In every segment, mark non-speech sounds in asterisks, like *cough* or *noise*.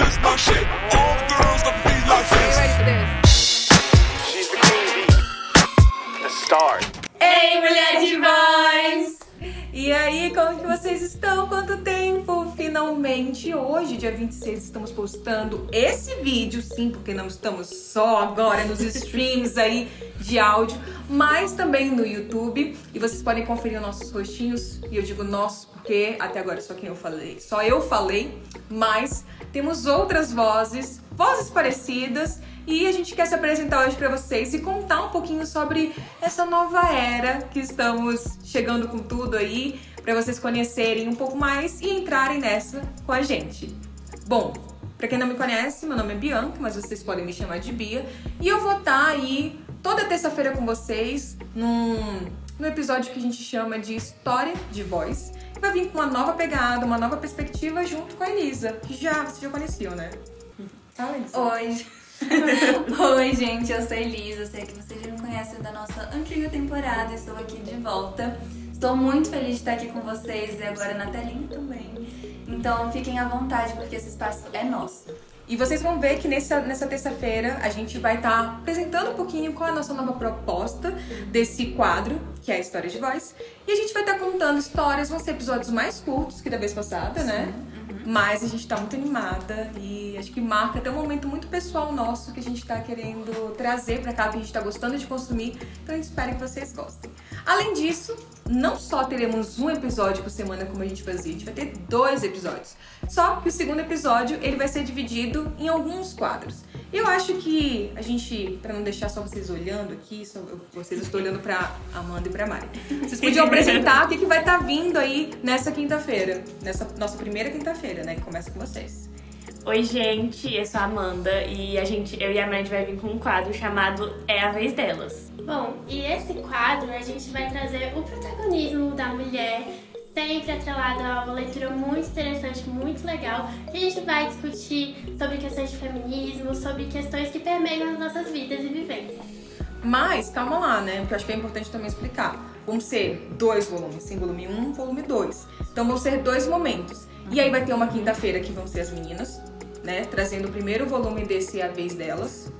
this my shit. All girls love me like this. ready for this? She's the queen bee, the star. Ei, mulher de voz! E aí, como que vocês estão? Quanto tempo? Finalmente, hoje, dia 26, estamos postando esse vídeo, sim, porque não estamos só agora nos streams aí de áudio, mas também no YouTube. E vocês podem conferir nossos rostinhos, e eu digo nossos porque até agora só quem eu falei, só eu falei, mas temos outras vozes, vozes parecidas. E a gente quer se apresentar hoje para vocês e contar um pouquinho sobre essa nova era que estamos chegando com tudo aí, para vocês conhecerem um pouco mais e entrarem nessa com a gente. Bom, para quem não me conhece, meu nome é Bianca, mas vocês podem me chamar de Bia, e eu vou estar aí toda terça-feira com vocês num, num episódio que a gente chama de História de Voz. Que vai vir com uma nova pegada, uma nova perspectiva junto com a Elisa, que já vocês já conheciam, né? Fala, Elisa. Oi. *laughs* Oi, gente, eu sou Elisa. Sei que vocês já me conhecem da nossa antiga temporada. Estou aqui de volta. Estou muito feliz de estar aqui com vocês e agora na telinha também. Então fiquem à vontade, porque esse espaço é nosso. E vocês vão ver que nessa, nessa terça-feira a gente vai estar apresentando um pouquinho qual é a nossa nova proposta desse quadro, que é a História de Voz. E a gente vai estar contando histórias, vão ser episódios mais curtos que da vez passada, né? Mas a gente tá muito animada e acho que marca até um momento muito pessoal nosso que a gente tá querendo trazer pra cá, que a gente tá gostando de consumir. Então a gente espera que vocês gostem. Além disso, não só teremos um episódio por semana como a gente fazia, a gente vai ter dois episódios. Só que o segundo episódio ele vai ser dividido em alguns quadros. Eu acho que a gente, pra não deixar só vocês olhando aqui, só eu- vocês estou olhando pra Amanda e pra Mari. Vocês podiam apresentar o que, que vai estar vindo aí nessa quinta-feira, nessa nossa primeira quinta-feira, né? Que começa com vocês. Oi, gente, eu sou a Amanda e a gente, eu e a Amanda vai vir com um quadro chamado É a Vez Delas. Bom, e esse quadro a gente vai trazer o protagonismo da mulher, sempre atrelado a uma leitura muito interessante, muito legal, que a gente vai discutir sobre questões de feminismo, sobre questões que permeiam as nossas vidas e vivências. Mas calma lá, né? Porque eu acho que é importante também explicar. Vão ser dois volumes, sim, volume 1, um, volume 2. Então vão ser dois momentos. E aí vai ter uma quinta-feira que vão ser as meninas, né? Trazendo o primeiro volume desse A Vez Delas.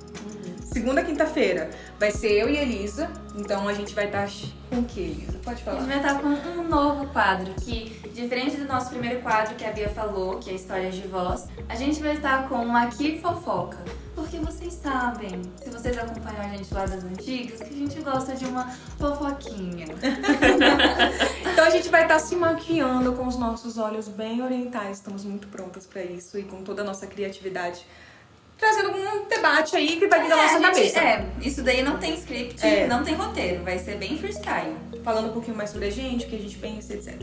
Segunda quinta-feira vai ser eu e a Elisa. Então a gente vai estar com o que, Elisa? Pode A falar. gente vai estar com um quadro que, diferente do nosso primeiro quadro que a Bia falou, que é Histórias de Voz, a gente vai estar com um Aqui Fofoca. Porque vocês sabem, se vocês acompanham a gente lá das antigas, que a gente gosta de uma fofoquinha. *laughs* Então a gente vai estar se maquiando com os nossos olhos bem orientais. Estamos muito prontas pra isso e com toda a nossa criatividade. Trazendo um debate aí que vai vir da É, nossa gente- cabeça. É, isso daí não tem script, É. não tem roteiro, vai ser bem freestyle. falando um pouquinho mais sobre a gente, o que a gente pensa, etc.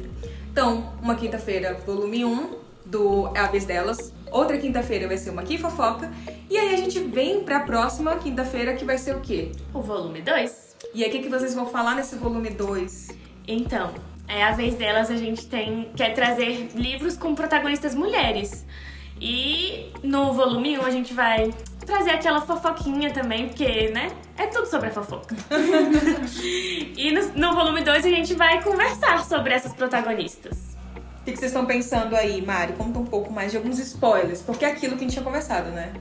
Então, uma quinta-feira, volume 1 do É a Vez Delas. Outra quinta-feira vai ser uma Aqui Fofoca. E aí a gente vem pra próxima quinta-feira, que vai ser o quê? O volume 2. E aí o que, que vocês vão falar nesse volume 2? Então, é a vez delas, a gente tem quer trazer livros com protagonistas mulheres. E no volume 1 a gente vai trazer aquela fofoquinha também, porque, né? É tudo sobre a fofoca. *laughs* e no, no volume 2 a gente vai conversar sobre essas protagonistas. O que, que vocês estão pensando aí, Mari? Conta um pouco mais de alguns spoilers, porque é aquilo que a gente tinha conversado, né?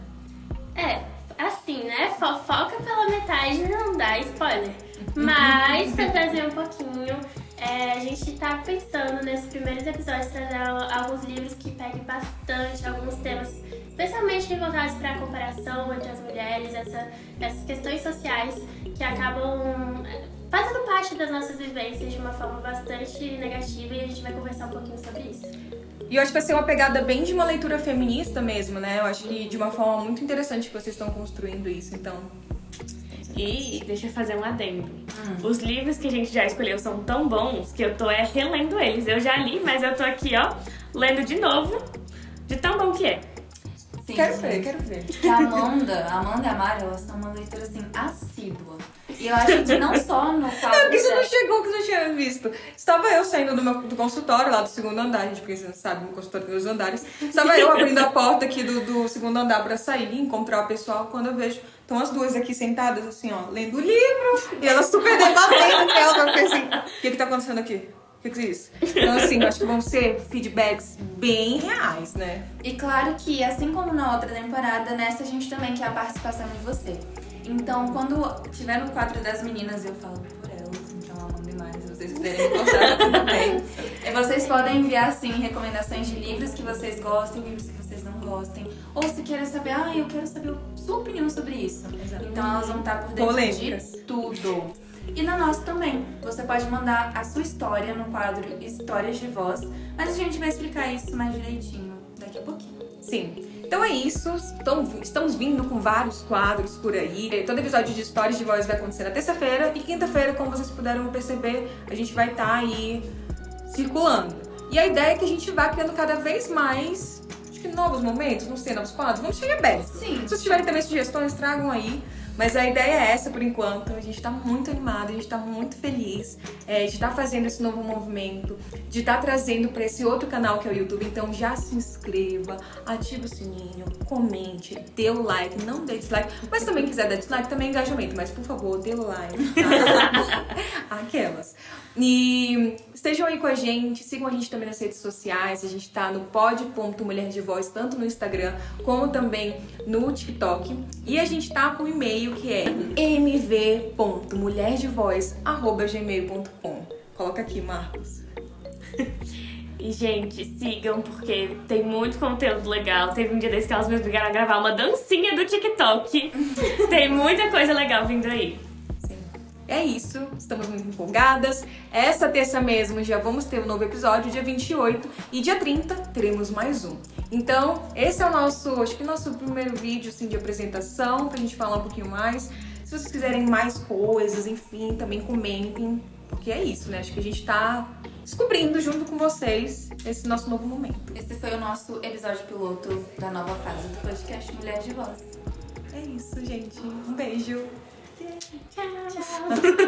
É, assim, né? Fofoca pela metade não dá spoiler. Mas, pra trazer um pouquinho, é, a gente tá pensando nesses primeiros episódios trazer al- alguns livros que peguem bastante alguns temas, especialmente voltados para a comparação entre as mulheres, essa- essas questões sociais que acabam é, fazendo parte das nossas vivências de uma forma bastante negativa e a gente vai conversar um pouquinho sobre isso. E eu acho que vai ser uma pegada bem de uma leitura feminista mesmo, né? Eu acho que de uma forma muito interessante que vocês estão construindo isso, então. E deixa eu fazer um adendo. Os livros que a gente já escolheu são tão bons que eu tô é, relendo eles. Eu já li, mas eu tô aqui, ó, lendo de novo, de tão bom que é. Sim, Quero gente. ver, quero ver. Que a Amanda, a Amanda e a Mari, elas são uma leitura assim, assídua. E eu acho que não só no quadro. Porque você não chegou, que você não tinha visto. Estava eu saindo do meu do consultório lá do segundo andar, gente, porque você não sabe, meu consultório tem dois andares. Estava eu abrindo a porta aqui do, do segundo andar pra sair e encontrar o pessoal. Quando eu vejo, estão as duas aqui sentadas, assim, ó, lendo o livro. E elas super debatendo com ela. Eu fiquei assim, o que que tá acontecendo aqui? O que Fica isso. Então, assim, acho que vão ser feedbacks bem reais, né? E claro que, assim como na outra temporada, nessa a gente também quer a participação de você. Então, quando tiver no quadro das meninas, eu falo por elas, então amo demais. Vocês quiserem gostar, tudo bem. Vocês podem enviar, sim, recomendações de livros que vocês gostem, livros que vocês não gostem. Ou se querem saber, ah, eu quero saber a sua opinião sobre isso. Então, elas vão estar por dentro Polêmicas. de tudo. E na nossa também. Você pode mandar a sua história no quadro Histórias de Voz, mas a gente vai explicar isso mais direitinho daqui a pouquinho. Sim. Então é isso. Estamos vindo com vários quadros por aí. Todo episódio de Histórias de Voz vai acontecer na terça-feira. E quinta-feira, como vocês puderam perceber, a gente vai estar aí circulando. E a ideia é que a gente vá criando cada vez mais, acho que novos momentos, não sei, novos quadros. Vamos chegar aberto. Sim. Se vocês tiverem também sugestões, tragam aí. Mas a ideia é essa por enquanto. A gente tá muito animado, a gente tá muito feliz é, de estar fazendo esse novo movimento, de estar trazendo para esse outro canal que é o YouTube. Então já se inscreva, ative o sininho, comente, dê o like, não dê dislike. Mas também quiser dar dislike, também é engajamento. Mas por favor, dê o like. Tá? *laughs* Aquelas. E estejam aí com a gente, sigam a gente também nas redes sociais. A gente tá no pod.mulher de voz, tanto no Instagram como também no TikTok. E a gente tá com o e-mail que é mv.mulherdevoz.gmail.com. Coloca aqui, Marcos. *laughs* E, gente, sigam, porque tem muito conteúdo legal. Teve um dia desse que elas me obrigaram a gravar uma dancinha do TikTok. *laughs* tem muita coisa legal vindo aí. Sim. É isso, estamos muito empolgadas. Essa terça mesmo já vamos ter um novo episódio, dia 28, e dia 30 teremos mais um. Então, esse é o nosso, acho que nosso primeiro vídeo assim, de apresentação, pra gente falar um pouquinho mais. Se vocês quiserem mais coisas, enfim, também comentem, porque é isso, né? Acho que a gente tá descobrindo junto com vocês esse nosso novo momento. Esse foi o nosso episódio piloto da nova fase do podcast Mulher de Voz. É isso, gente. Um beijo. Tchau.